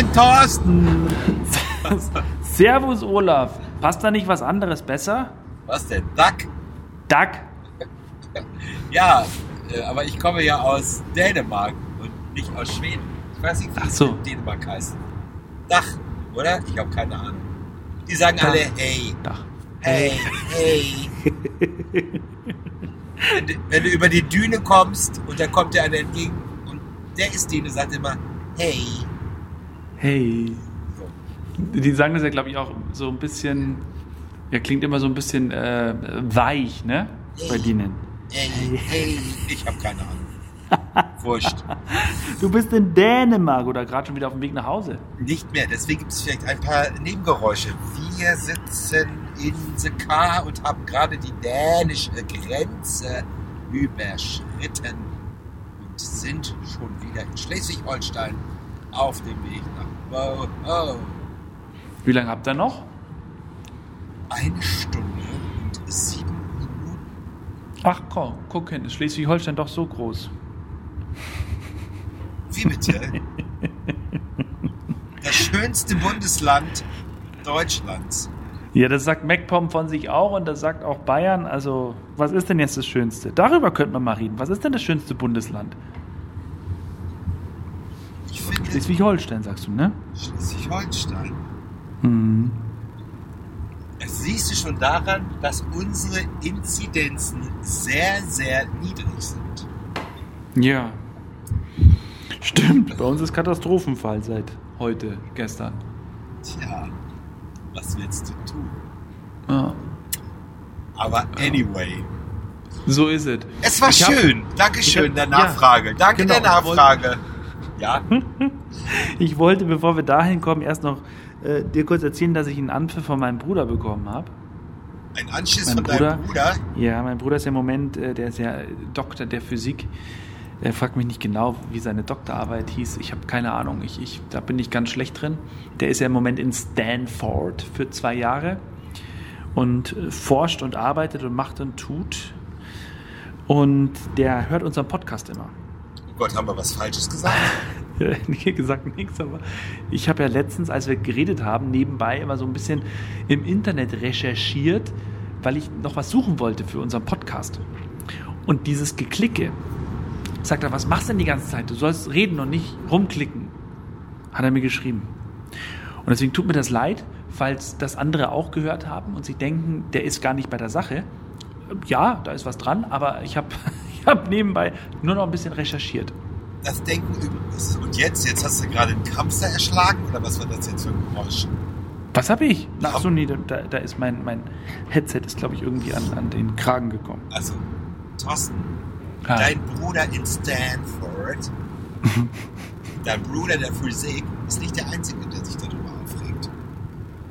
Moin, Thorsten. Servus, Olaf. Passt da nicht was anderes besser? Was denn? Duck? Duck? Ja, äh, aber ich komme ja aus Dänemark und nicht aus Schweden. Ich weiß nicht, wie es so. Dänemark heißt. Dach, oder? Ich habe keine Ahnung. Die sagen Dach. alle hey, Dach. hey, hey. wenn, du, wenn du über die Düne kommst und da kommt dir einer entgegen und der ist Däne, sagt immer hey. Hey. Die sagen das ja, glaube ich, auch so ein bisschen. Ja, klingt immer so ein bisschen äh, weich, ne? Bei denen. Hey, hey. Ich habe keine Ahnung. Wurscht. Du bist in Dänemark oder gerade schon wieder auf dem Weg nach Hause. Nicht mehr, deswegen gibt es vielleicht ein paar Nebengeräusche. Wir sitzen in the car und haben gerade die dänische Grenze überschritten und sind schon wieder in Schleswig-Holstein auf dem Weg nach. Oh. Wie lange habt ihr noch? Eine Stunde und sieben Minuten. Ach komm, guck hin, ist Schleswig-Holstein doch so groß. Wie bitte? Das schönste Bundesland Deutschlands. Ja, das sagt MacPom von sich auch und das sagt auch Bayern. Also, was ist denn jetzt das Schönste? Darüber könnte man mal reden. Was ist denn das schönste Bundesland? Schleswig-Holstein, sagst du, ne? Schleswig-Holstein. Hm. Das siehst du schon daran, dass unsere Inzidenzen sehr, sehr niedrig sind. Ja. Stimmt, bei uns ist Katastrophenfall seit heute, gestern. Tja, was willst du tun? Ja. Aber anyway, So ist es. es war Ich hab- schön. Dankeschön ich der hab- ja, Nachfrage. Danke genau, der Nachfrage. Ja, Ich wollte, bevor wir dahin kommen, erst noch äh, dir kurz erzählen, dass ich einen Anpfiff von meinem Bruder bekommen habe. ein Anschiss Mein von deinem Bruder. Ja, mein Bruder ist ja im Moment, äh, der ist ja Doktor der Physik. Er fragt mich nicht genau, wie seine Doktorarbeit hieß. Ich habe keine Ahnung. Ich, ich, da bin ich ganz schlecht drin. Der ist ja im Moment in Stanford für zwei Jahre und äh, forscht und arbeitet und macht und tut. Und der hört unseren Podcast immer. Gott, haben wir was Falsches gesagt? nee, gesagt nichts, aber ich habe ja letztens, als wir geredet haben, nebenbei immer so ein bisschen im Internet recherchiert, weil ich noch was suchen wollte für unseren Podcast. Und dieses Geklicke, sagt er, was machst du denn die ganze Zeit? Du sollst reden und nicht rumklicken, hat er mir geschrieben. Und deswegen tut mir das leid, falls das andere auch gehört haben und sie denken, der ist gar nicht bei der Sache. Ja, da ist was dran, aber ich habe ich hab nebenbei nur noch ein bisschen recherchiert. Das Denken übrigens. Und jetzt? Jetzt hast du gerade einen Hamster erschlagen? Oder was war das jetzt für ein Geräusch? Was habe ich? Ach so, nee, da, da ist mein, mein Headset, ist glaube ich irgendwie an, an den Kragen gekommen. Also, Thorsten, Ah. dein Bruder in Stanford, dein Bruder der Physik, ist nicht der Einzige, der sich darüber aufregt.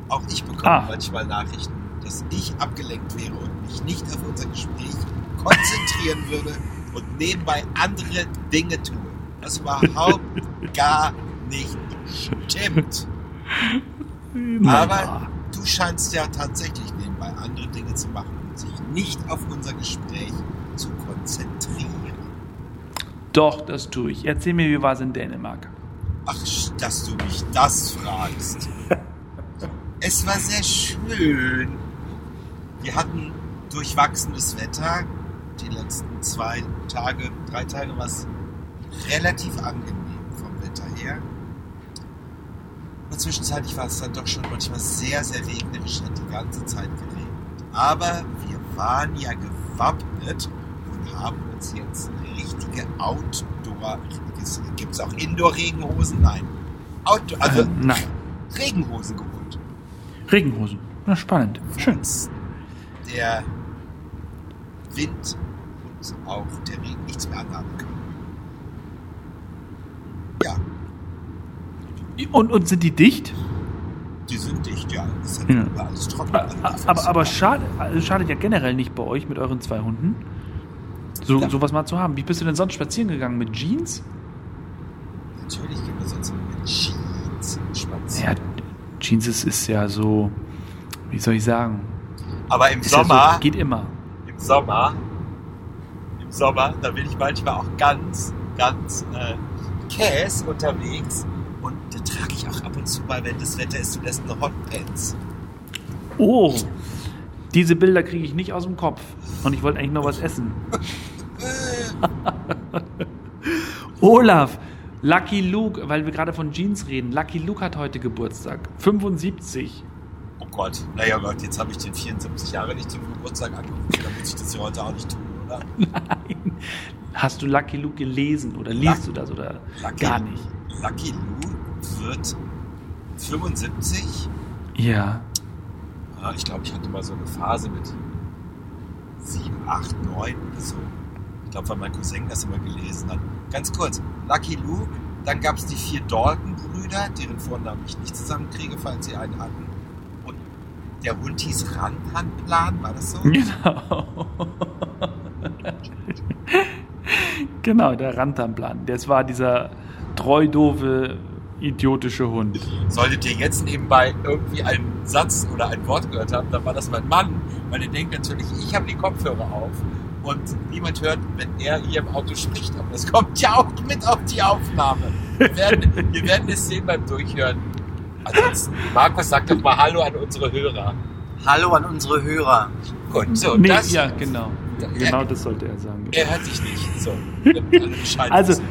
Auch ich bekomme Ah. manchmal Nachrichten, dass ich abgelenkt wäre und mich nicht auf unser Gespräch konzentrieren würde und nebenbei andere Dinge tue. Was überhaupt gar nicht stimmt. Aber du scheinst ja tatsächlich nebenbei andere Dinge zu machen und sich nicht auf unser Gespräch zu konzentrieren. Doch, das tue ich. Erzähl mir, wie war es in Dänemark? Ach, dass du mich das fragst. es war sehr schön. Wir hatten durchwachsenes Wetter. Die letzten zwei Tage, drei Tage war es relativ angenehm vom Wetter her. Und zwischenzeitlich war es dann doch schon manchmal sehr, sehr regnerisch, hat die ganze Zeit geregnet. Aber wir waren ja gewappnet und haben uns jetzt richtige Outdoor, gibt es auch Indoor-Regenhosen? Nein. Outdoor, also Äh, nein. Regenhosen geholt. Regenhosen. Na, spannend. Schön. Der Wind und auch der Regen nichts mehr anhaben können. Ja, Und, und sind die dicht? die sind dicht, ja. Das ist Ja. alles trocken. Aber, aber, aber also schadet ja generell nicht bei euch mit euren zwei Hunden, so, Ja. sowas mal zu haben. Wie bist du denn sonst spazieren gegangen? Mit Jeans? Natürlich gehen wir sonst mit Jeans spazieren. Ja, Jeans ist, ist ja so, wie soll ich sagen? Aber im Ist ja Sommer, so, geht immer. im Sommer, Sommer, da bin ich manchmal auch ganz, ganz äh, Käs unterwegs und Den trage ich auch ab und zu mal, wenn das Wetter ist, lässt eine Hotpants. Oh, diese Bilder kriege ich nicht aus dem Kopf. Und ich wollte eigentlich noch was essen. Olaf, Lucky Luke, weil wir gerade von Jeans reden. Lucky Luke hat heute Geburtstag. 75. Oh Gott, naja Gott, jetzt habe ich den 74 Jahre nicht zum Geburtstag angerufen. Da muss ich das ja heute auch nicht tun, oder? Hast du Lucky Luke gelesen oder liest du das oder Lucky, gar nicht? Lucky Luke wird 75. Ja. Ja, ich glaube, ich hatte mal so eine Phase mit 7, 8, 9 oder so. Ich glaube, weil mein Cousin das immer gelesen hat. Ganz kurz, Lucky Luke, dann gab es die vier Dalton-Brüder, deren Vornamen ich nicht zusammenkriege, falls sie einen hatten. Und der Hund hieß Rantanplan, war das so? Genau. genau, der Rantanplan. Das war dieser treu doofe, idiotische Hund. Solltet ihr jetzt nebenbei irgendwie einen Satz oder ein Wort gehört haben, dann war das mein Mann. Weil er denkt natürlich, ich habe die Kopfhörer auf und niemand hört, wenn er hier im Auto spricht. Aber das kommt ja auch mit auf die Aufnahme. Wir werden, wir werden es sehen beim Durchhören. Ansonsten, Markus, sag doch mal Hallo an unsere Hörer. Hallo an unsere Hörer. Gut, so, Nee, das, ja, genau. Genau das sollte er sagen. er hört sich nicht. So, Also,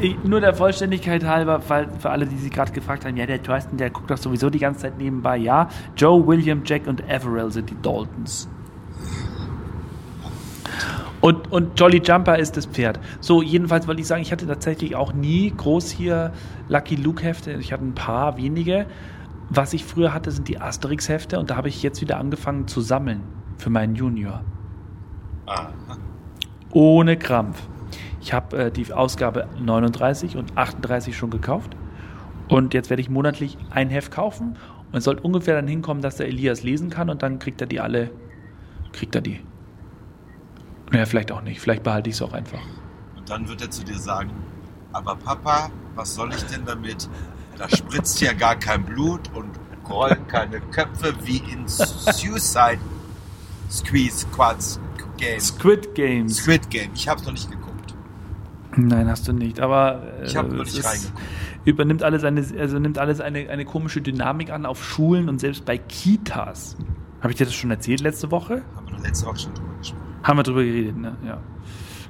ich- nur der Vollständigkeit halber, weil für alle, die sich gerade gefragt haben, ja, der Thorsten, der guckt doch sowieso die ganze Zeit nebenbei. Ja, Joe, William, Jack und Everell sind die Daltons. Und, und Jolly Jumper ist das Pferd. So, jedenfalls wollte ich sagen, ich hatte tatsächlich auch nie groß hier Lucky Luke Hefte. Ich hatte ein paar wenige. Was ich früher hatte, sind die Asterix Hefte und da habe ich jetzt wieder angefangen zu sammeln für meinen Junior. Ah, Ohne Krampf. Ich habe äh, die Ausgabe 39 und 38 schon gekauft. Und jetzt werde ich monatlich ein Heft kaufen. Und es soll ungefähr dann hinkommen, dass der Elias lesen kann und dann kriegt er die alle. Kriegt er die. Naja, vielleicht auch nicht. Vielleicht behalte ich es auch einfach. Und dann wird er zu dir sagen, aber Papa, was soll ich denn damit? Da spritzt ja gar kein Blut und rollen keine Köpfe wie in Suicide Squeeze Quads Game. Squid Games. Squid Game. Ich habe noch nicht geguckt. Nein, hast du nicht. Aber äh, Ich habe noch es nicht reingeguckt. übernimmt alles eine, also nimmt alles eine, eine komische Dynamik an auf Schulen und selbst bei Kitas. Habe ich dir das schon erzählt letzte Woche? Haben wir letzte Woche schon drüber gesprochen. Haben wir drüber geredet, ne? Ja.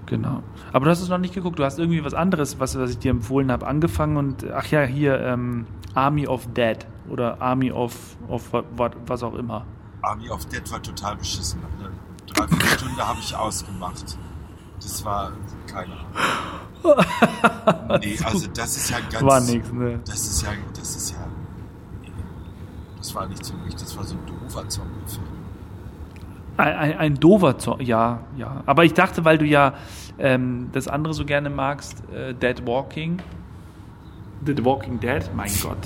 Genau. Aber du hast es noch nicht geguckt. Du hast irgendwie was anderes, was, was ich dir empfohlen habe, angefangen und ach ja, hier ähm, Army of Dead oder Army of, of was, was auch immer. Army of Dead war total beschissen. Eine Dreiviertelstunde habe ich ausgemacht. Das war keine Ahnung. Nee, also das ist ja ganz. War nix, ne? Das ist ja, das ist ja. nee. Das war nicht so mich, das war so ein doofer Zombie-Film. Ein, ein, ein dover Zo ja, ja. Aber ich dachte, weil du ja ähm, das andere so gerne magst, äh, Dead Walking. Dead Walking Dead? Mein Gott.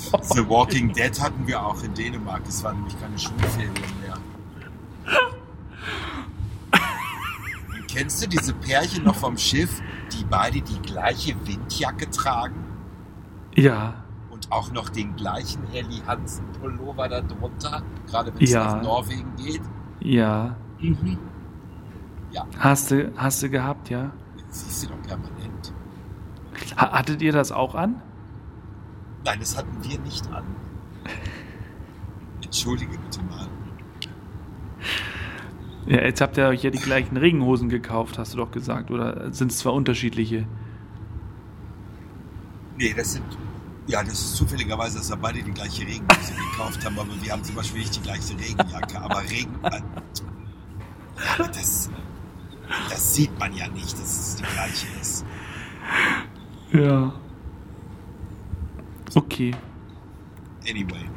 The Walking Dead hatten wir auch in Dänemark. Es waren nämlich keine Schulferien mehr. Und kennst du diese Pärchen noch vom Schiff, die beide die gleiche Windjacke tragen Ja, und auch noch den gleichen Helly Hansen Pullover da drunter, gerade wenn es Ja. nach Norwegen geht? ja. Ja, Hast du, hast du gehabt, ja? siehst du doch permanent. Ha- Hattet ihr das auch an? Nein, das hatten wir nicht an. Entschuldige bitte mal. Ja, jetzt habt ihr euch ja die gleichen Regenhosen gekauft, hast du doch gesagt. Oder sind es zwar unterschiedliche? Nee, das sind. Ja, das ist zufälligerweise, dass wir beide die gleiche Regenhose gekauft haben, aber wir haben zum Beispiel nicht die gleiche Regenjacke. Aber Regen. Äh, ja, das, das sieht man ja nicht, dass es die gleiche ist. Ja. Okay. Anyway.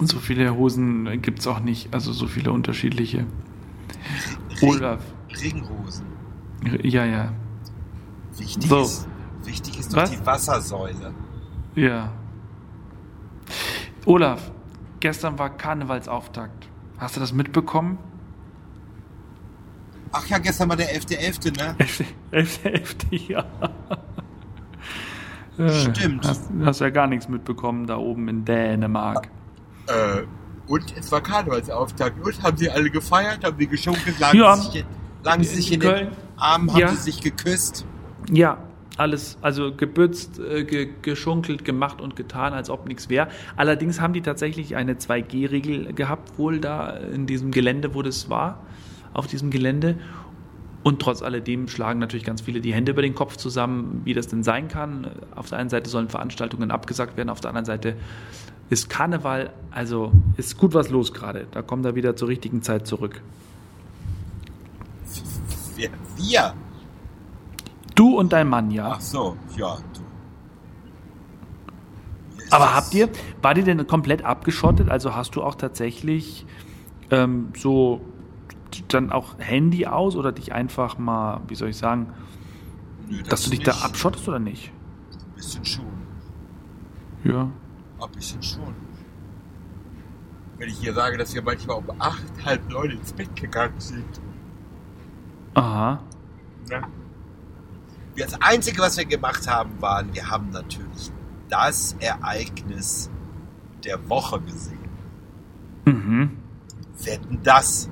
So viele Hosen gibt es auch nicht. Also so viele unterschiedliche. Regen, Olaf. Regenhosen. Ja, ja. Wichtig So. ist, wichtig ist doch Was? die Wassersäule. Ja. Olaf, gestern war Karnevalsauftakt. Hast du das mitbekommen? Ach ja, gestern war der 11.11., ne? 11. 11. Ja. Stimmt. Hast, hast ja gar nichts mitbekommen da oben in Dänemark. Äh, und es war Karnevalsauftakt. Und haben sie alle gefeiert, haben sie geschunkelt, lagen Ja. sie sich, in- lagen sich in Köln. den Armen, haben Ja. sie sich geküsst. Ja, alles, also gebützt, äh, ge, geschunkelt, gemacht und getan, als ob nichts wäre. Allerdings haben die tatsächlich eine 2G-Regel gehabt, wohl da in diesem Gelände, wo das war, auf diesem Gelände. Und trotz alledem schlagen natürlich ganz viele die Hände über den Kopf zusammen, wie das denn sein kann. Auf der einen Seite sollen Veranstaltungen abgesagt werden, auf der anderen Seite ist Karneval, also ist gut was los gerade. Da kommt er wieder zur richtigen Zeit zurück. Wir? wir? Du und dein Mann, ja. Ach so, ja. Du. Aber habt ihr, war die denn komplett abgeschottet? Also hast du auch tatsächlich ähm, so dann auch Handy aus oder dich einfach mal, wie soll ich sagen, Nö, das dass du dich nicht. da abschottest oder nicht? Ein bisschen schon. Ja. Ein bisschen schon. Wenn ich hier sage, dass wir manchmal um acht, halb neun ins Bett gegangen sind. Aha. Ja. Das Einzige, was wir gemacht haben, waren, wir haben natürlich das Ereignis der Woche gesehen. Mhm. Wetten das?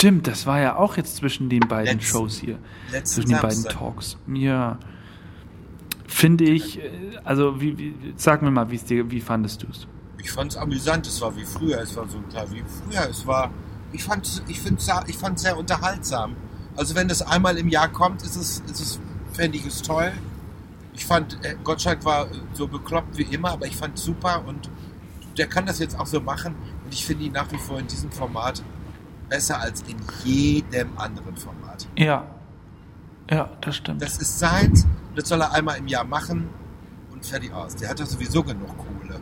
Stimmt, das war ja auch jetzt zwischen den beiden Letz, Shows hier. Zwischen den beiden Talks. Ja. Finde ich, äh, also wie, wie, sag mir mal, dir, wie fandest du es? Ich fand es amüsant, es war wie früher, es war so klar wie früher, es war, ich fand ich finde ich fand sehr unterhaltsam. Also wenn das einmal im Jahr kommt, ist es, ist es fände ich es toll. Ich fand, äh, Gottschalk war so bekloppt wie immer, aber ich fand es super und der kann das jetzt auch so machen und ich finde ihn nach wie vor in diesem Format besser als in jedem anderen Format. Ja. Ja, das stimmt. Das ist und das soll er einmal im Jahr machen und fertig aus. Der hat doch sowieso genug Kohle.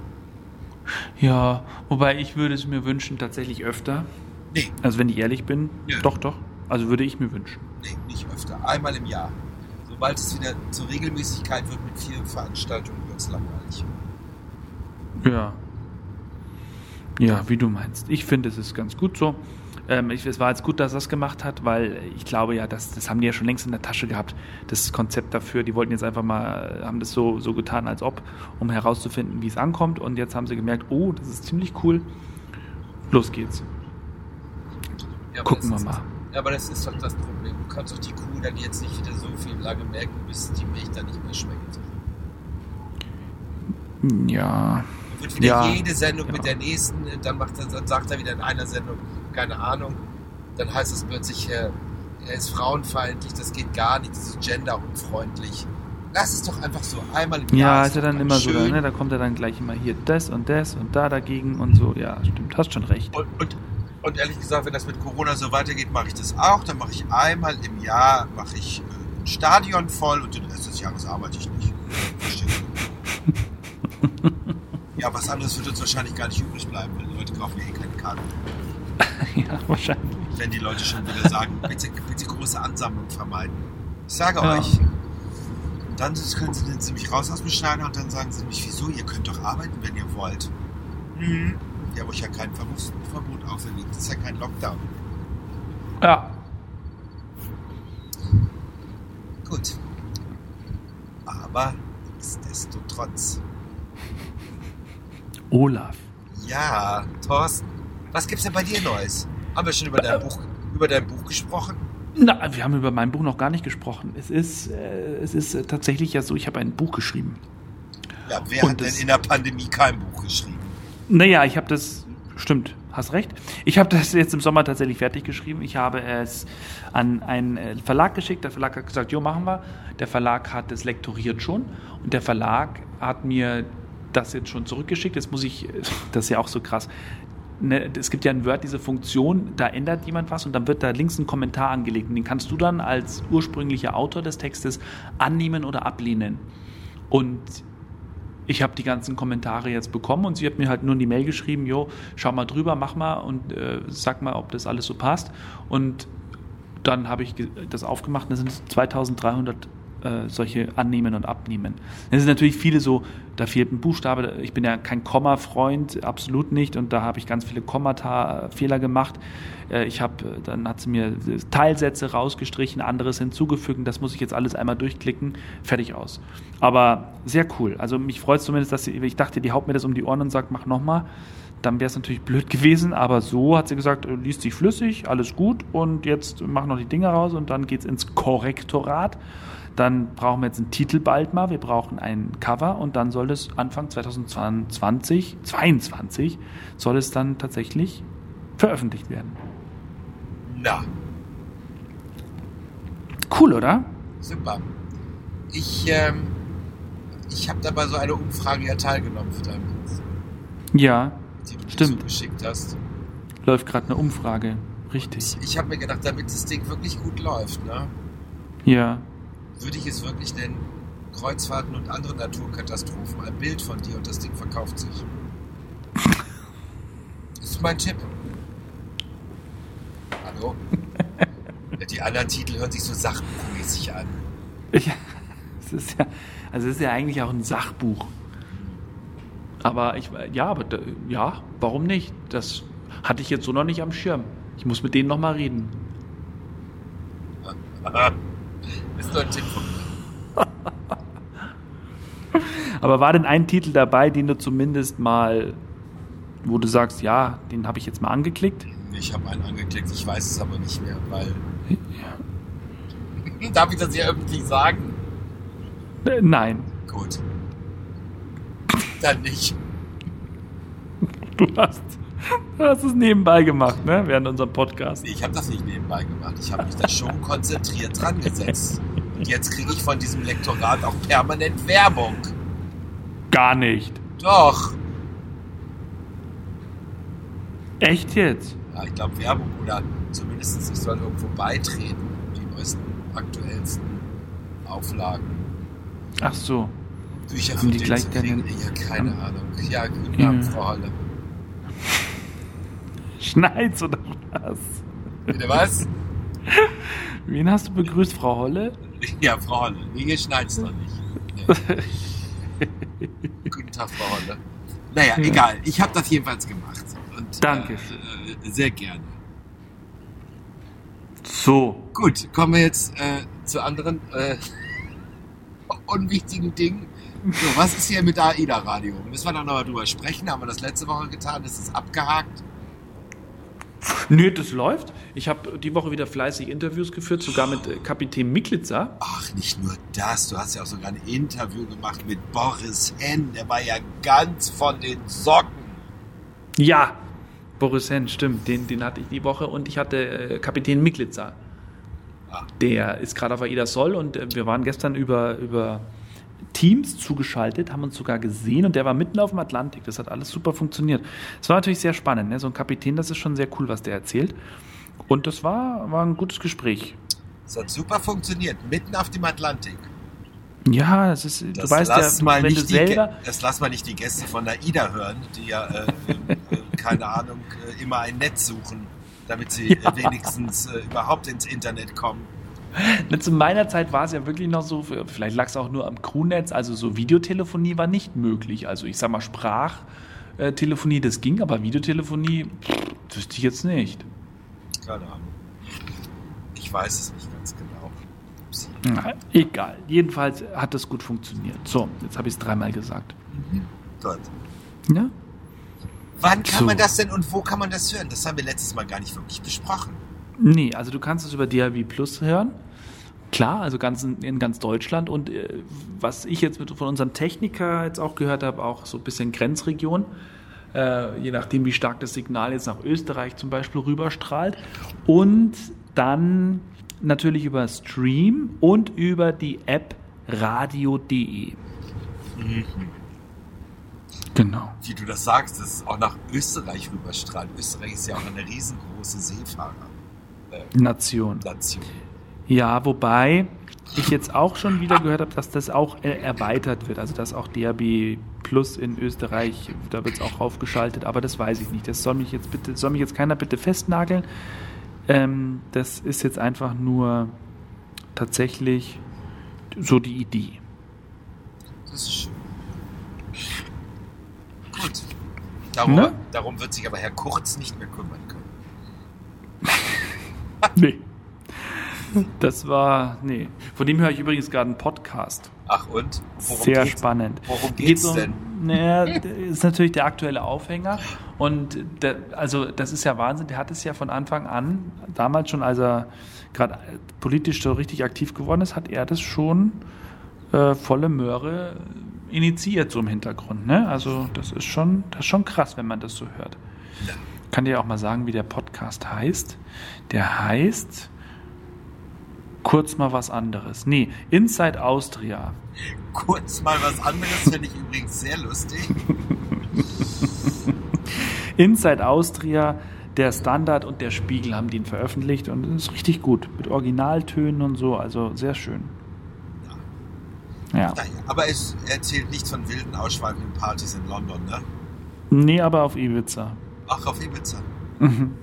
Ja, wobei ich würde es mir wünschen, tatsächlich öfter. Nee. Also wenn ich ehrlich bin, ja. doch, doch. Also würde ich mir wünschen. Nee, nicht öfter. Einmal im Jahr. Sobald es wieder zur Regelmäßigkeit wird mit vielen Veranstaltungen, wird es langweilig. Ja. Ja, wie du meinst. Ich finde, es ist ganz gut so. Ähm, ich, es war jetzt gut, dass er das gemacht hat, weil ich glaube ja, das, das haben die ja schon längst in der Tasche gehabt, das Konzept dafür. Die wollten jetzt einfach mal, haben das so, so getan, als ob, um herauszufinden, wie es ankommt. Und jetzt haben sie gemerkt, oh, das ist ziemlich cool. Los geht's. Ja, Gucken wir mal. Ja, aber das ist doch das Problem. Du kannst doch die Kuh dann jetzt nicht wieder so viel lange merken, bis die Milch dann nicht mehr schmeckt. Ja. Dann wird wieder ja. jede Sendung ja. mit der nächsten, dann, macht er, dann sagt er wieder in einer Sendung, keine Ahnung, dann heißt es plötzlich, er, er ist frauenfeindlich, das geht gar nicht, das ist genderunfreundlich. Lass es doch einfach so einmal im Jahr. Ja, ist ja dann immer schön. so, ne? da kommt er dann gleich immer hier das und das und da dagegen und so. Ja, stimmt, hast schon recht. Und, und, und ehrlich gesagt, wenn das mit Corona so weitergeht, mache ich das auch. Dann mache ich einmal im Jahr mache ich äh, ein Stadion voll und den Rest des Jahres arbeite ich nicht. ja, was anderes wird uns wahrscheinlich gar nicht übrig bleiben, weil die Leute kaufen ja eh keine Karten. ja, wahrscheinlich. Wenn die Leute schon wieder sagen, bitte, bitte große Ansammlung vermeiden. Ich sage ja. euch, dann können sie, dann mich raus aus dem Schneider und dann sagen sie mich, wieso, ihr könnt doch arbeiten, wenn ihr wollt. Mhm. Ja, wo ich ja kein Verbot auferlegt. Das ist ja kein Lockdown. Ja. Gut. Aber nichtsdestotrotz. Olaf. Ja, Thorsten. Was gibt's denn bei dir Neues? Haben wir schon über dein Buch, über dein Buch gesprochen? Na, wir haben über mein Buch noch gar nicht gesprochen. Es ist, äh, es ist äh, tatsächlich ja so, ich habe ein Buch geschrieben. Ja, wer Und hat denn in der Pandemie kein Buch geschrieben? Naja, ich habe das, stimmt, hast recht. Ich habe das jetzt im Sommer tatsächlich fertig geschrieben. Ich habe es an einen äh, Verlag geschickt. Der Verlag hat gesagt, jo, machen wir. Der Verlag hat es lektoriert schon. Und der Verlag hat mir das jetzt schon zurückgeschickt. Jetzt muss ich, das ist ja auch so krass ne, es gibt ja in Word diese Funktion, da ändert jemand was und dann wird da links ein Kommentar angelegt. Und den kannst du dann als ursprünglicher Autor des Textes annehmen oder ablehnen. Und ich habe die ganzen Kommentare jetzt bekommen und sie hat mir halt nur in die Mail geschrieben, jo, schau mal drüber, mach mal und äh, sag mal, ob das alles so passt. Und dann habe ich das aufgemacht und da sind 2300 äh, solche annehmen und abnehmen. Es sind natürlich viele so, da fehlt ein Buchstabe. Ich bin ja kein Komma-Freund, absolut nicht. Und da habe ich ganz viele Kommata-Fehler gemacht. Äh, ich habe, dann hat sie mir Teilsätze rausgestrichen, anderes hinzugefügt. Das muss ich jetzt alles einmal durchklicken. Fertig aus. Aber sehr cool. Also mich freut es zumindest, dass sie, ich dachte, die haut mir das um die Ohren und sagt, mach nochmal dann wäre es natürlich blöd gewesen, aber so hat sie gesagt, äh, liest sich flüssig, alles gut und jetzt mach noch die Dinge raus und dann geht es ins Korrektorat. Dann brauchen wir jetzt einen Titel bald mal, wir brauchen ein Cover und dann soll es Anfang 2020, 22 soll es dann tatsächlich veröffentlicht werden. Na. Cool, oder? Super. Ich, ähm, ich habe dabei so eine Umfrage ja teilgenommen für dein Buch. Ja, die du Stimmt. mir zugeschickt hast. läuft gerade eine Umfrage. Richtig. Ich, ich habe mir gedacht, damit das Ding wirklich gut läuft, ne, Ja. Würde ich es wirklich nennen, Kreuzfahrten und andere Naturkatastrophen. Ein Bild von dir und das Ding verkauft sich. Das ist mein Tipp. Hallo? Die anderen Titel hören sich so sachbuchmäßig an. Ja, es ist ja, also es ist ja eigentlich auch ein Sachbuch. Aber ich, ja, aber ja, warum nicht? Das hatte ich jetzt so noch nicht am Schirm. Ich muss mit denen noch mal reden. ist nur ein Tipp von mir. Aber war denn ein Titel dabei, den du zumindest mal, wo du sagst, ja, den habe ich jetzt mal angeklickt? Ich habe einen angeklickt, ich weiß es aber nicht mehr, weil. Darf ich das hier öffentlich sagen? Äh, nein. Gut. Dann nicht. Du hast, du hast es nebenbei gemacht, ne? Während unserem Podcast. Nee, ich habe das nicht nebenbei gemacht. Ich habe mich da schon konzentriert dran gesetzt. Und jetzt kriege ich von diesem Lektorat auch permanent Werbung. Gar nicht. Doch. Echt jetzt? Ja, ich glaube Werbung oder zumindest ich soll irgendwo beitreten. Die neuesten, aktuellsten Auflagen. Ach so. Bücher Haben für die gleich deinen- Ja, keine haben- Ahnung. Ja, guten Ja. Abend, Frau Holle. Schneid's oder was? Bitte was? Wen hast du begrüßt, Frau Holle? Ja, Frau Holle. Hier schneid's noch nicht. Nee. Guten Tag, Frau Holle. Naja, Ja. egal. Ich habe das jedenfalls gemacht. Und, Dankeschön. Äh, sehr gerne. So. Gut, kommen wir jetzt äh, zu anderen äh, unwichtigen Dingen. So, was ist hier mit AIDA Radio? Müssen wir da noch mal drüber sprechen? Haben wir das letzte Woche getan? Ist es abgehakt? Nö, das läuft. Ich habe die Woche wieder fleißig Interviews geführt, sogar mit äh, Kapitän Miklitzer. Ach, nicht nur das. Du hast ja auch sogar ein Interview gemacht mit Boris Henn. Der war ja ganz von den Socken. Ja, Boris Henn, stimmt. Den, den hatte ich die Woche und ich hatte äh, Kapitän Miklitzer. Ah. Der ist gerade auf AIDA Soll und äh, wir waren gestern über, über Teams zugeschaltet, haben uns sogar gesehen und der war mitten auf dem Atlantik. Das hat alles super funktioniert. Es war natürlich sehr spannend. Ne? So ein Kapitän, das ist schon sehr cool, was der erzählt. Und das war, war ein gutes Gespräch. Das hat super funktioniert. Mitten auf dem Atlantik. Ja, das ist, Das du weißt lass ja, mal wenn du nicht die Gä- selber. das lass mal nicht die Gäste von der IDA hören, die ja, äh, äh, keine Ahnung, äh, immer ein Netz suchen, damit sie Ja. wenigstens äh, überhaupt ins Internet kommen. Ne, Zu meiner Zeit war es ja wirklich noch so, vielleicht lag es auch nur am Crewnetz, also so Videotelefonie war nicht möglich. Also ich sag mal Sprachtelefonie, das ging, aber Videotelefonie wüsste ich jetzt nicht. Keine Ahnung. Ich weiß es nicht ganz genau. Na, egal. Jedenfalls hat das gut funktioniert. So, jetzt habe ich es dreimal gesagt. Gut. Ja? Wann kann So. man das denn und wo kann man das hören? Das haben wir letztes Mal gar nicht wirklich besprochen. Nee, also du kannst es über DAB Plus hören. Klar, also ganz in, in ganz Deutschland. Und äh, was ich jetzt mit, von unserem Techniker jetzt auch gehört habe, auch so ein bisschen Grenzregion, äh, je nachdem, wie stark das Signal jetzt nach Österreich zum Beispiel rüberstrahlt. Und dann natürlich über Stream und über die App radio.de. Genau. Wie du das sagst, dass es auch nach Österreich rüberstrahlt. Österreich ist ja auch eine riesengroße Seefahrernation. Nation. Ja, wobei ich jetzt auch schon wieder gehört habe, dass das auch erweitert wird. Also dass auch DAB Plus in Österreich, da wird es auch aufgeschaltet, aber das weiß ich nicht. Das soll mich jetzt bitte, soll mich jetzt keiner bitte festnageln. Ähm, das ist jetzt einfach nur tatsächlich so die Idee. Das ist schön. Gut. Darum, Ne? darum wird sich aber Herr Kurz nicht mehr kümmern können. Nee. Das war, nee. Von dem höre ich übrigens gerade einen Podcast. Ach und? Worum Sehr geht's? spannend. Worum Geht geht's um- denn? Naja, ist natürlich der aktuelle Aufhänger. Und der, also das ist ja Wahnsinn. Der hat es ja von Anfang an, damals schon, als er gerade politisch so richtig aktiv geworden ist, hat er das schon äh, volle Möhre initiiert, so im Hintergrund. Ne? Also das ist schon, das ist schon krass, wenn man das so hört. Ja. Kann dir auch mal sagen, wie der Podcast heißt? Der heißt kurz mal was anderes. Nee, Inside Austria. Kurz mal was anderes finde ich übrigens sehr lustig. Inside Austria, der Standard und der Spiegel haben den veröffentlicht und ist richtig gut. Mit Originaltönen und so, also sehr schön. Ja. Naja, aber es erzählt nicht von wilden, ausschweifenden Partys in London, ne? Nee, aber auf Ibiza. Ach, auf Ibiza. Mhm.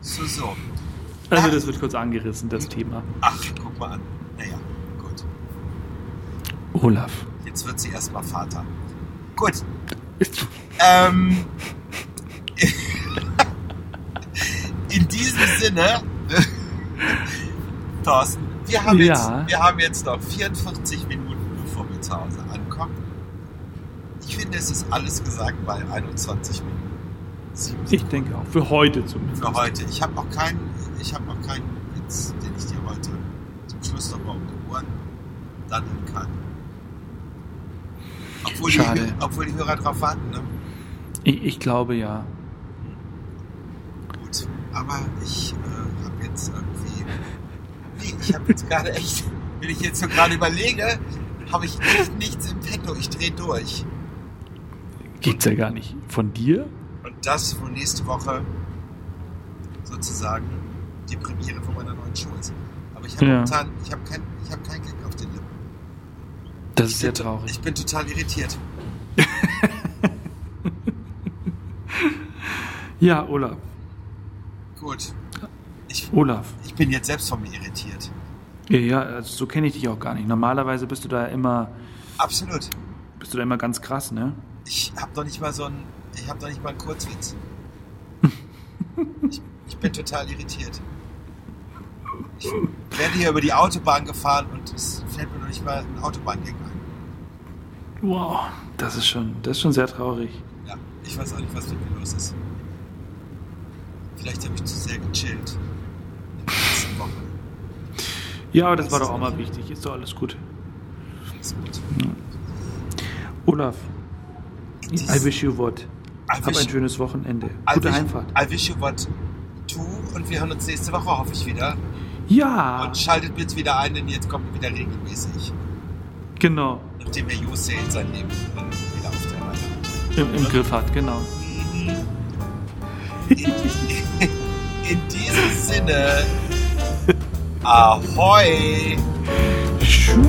So, so. Also das wird kurz angerissen, das Thema. Ach, guck mal an. Naja, gut. Olaf. Jetzt wird sie erstmal Vater. Gut. Ähm, in diesem Sinne, Thorsten, wir haben, Ja. jetzt, wir haben jetzt noch 44 Minuten, bevor wir zu Hause ankommen. Ich finde, es ist alles gesagt bei 21 Minuten. Ich denke auch. Für heute zumindest. für heute. Ich habe noch keinen, ich habe noch keinen Witz, den ich dir heute zum Schluss noch mal um die Ohren daddeln kann. Obwohl die, Schade. Hö- obwohl die Hörer drauf warten, ne? Ich, ich glaube ja. Gut. Aber ich äh, habe jetzt irgendwie. Nee, ich habe jetzt gerade echt, wenn ich jetzt so gerade überlege, habe ich echt nichts im Petto. Ich drehe durch. Geht's ja gar nicht. Von dir? Und das, wo nächste Woche sozusagen die Premiere von meiner neuen ist. Aber ich habe Ja. momentan, ich habe kein, ich habe keinen Gag auf den Lippen. Das ist Ich sehr bin- traurig. Ich bin total irritiert. Ja, Olaf. Gut. Ich, Olaf. ich bin jetzt selbst von mir irritiert. Ja, also so kenne ich dich auch gar nicht. Normalerweise bist du da immer, Absolut. bist du da immer ganz krass, ne? Ich habe doch nicht mal so ein, ich habe doch nicht mal einen Kurzwitz. ich, ich bin total irritiert. Ich werde hier über die Autobahn gefahren und es fällt mir noch nicht mal ein Autobahngänge ein. Wow. Das ist schon, das ist schon sehr traurig. Ja, ich weiß auch nicht, was mit mir los ist. Vielleicht habe ich zu sehr gechillt. In den letzten Wochen. Ja, aber das war doch auch mal wichtig. Ist doch alles gut. Alles gut. Olaf, Dies- I wish you what. I Hab ein schönes Wochenende. I Gute wish- Heimfahrt. I wish you what to und wir hören uns nächste Woche, hoffe ich wieder. Ja, Und schaltet jetzt wieder ein, denn jetzt kommt wieder regelmäßig. genau. Nachdem der Jose sein Leben äh, wieder auf der Reihe hat. Im, Im Griff hat, genau. In, in diesem Sinne, Ahoi! Schuh.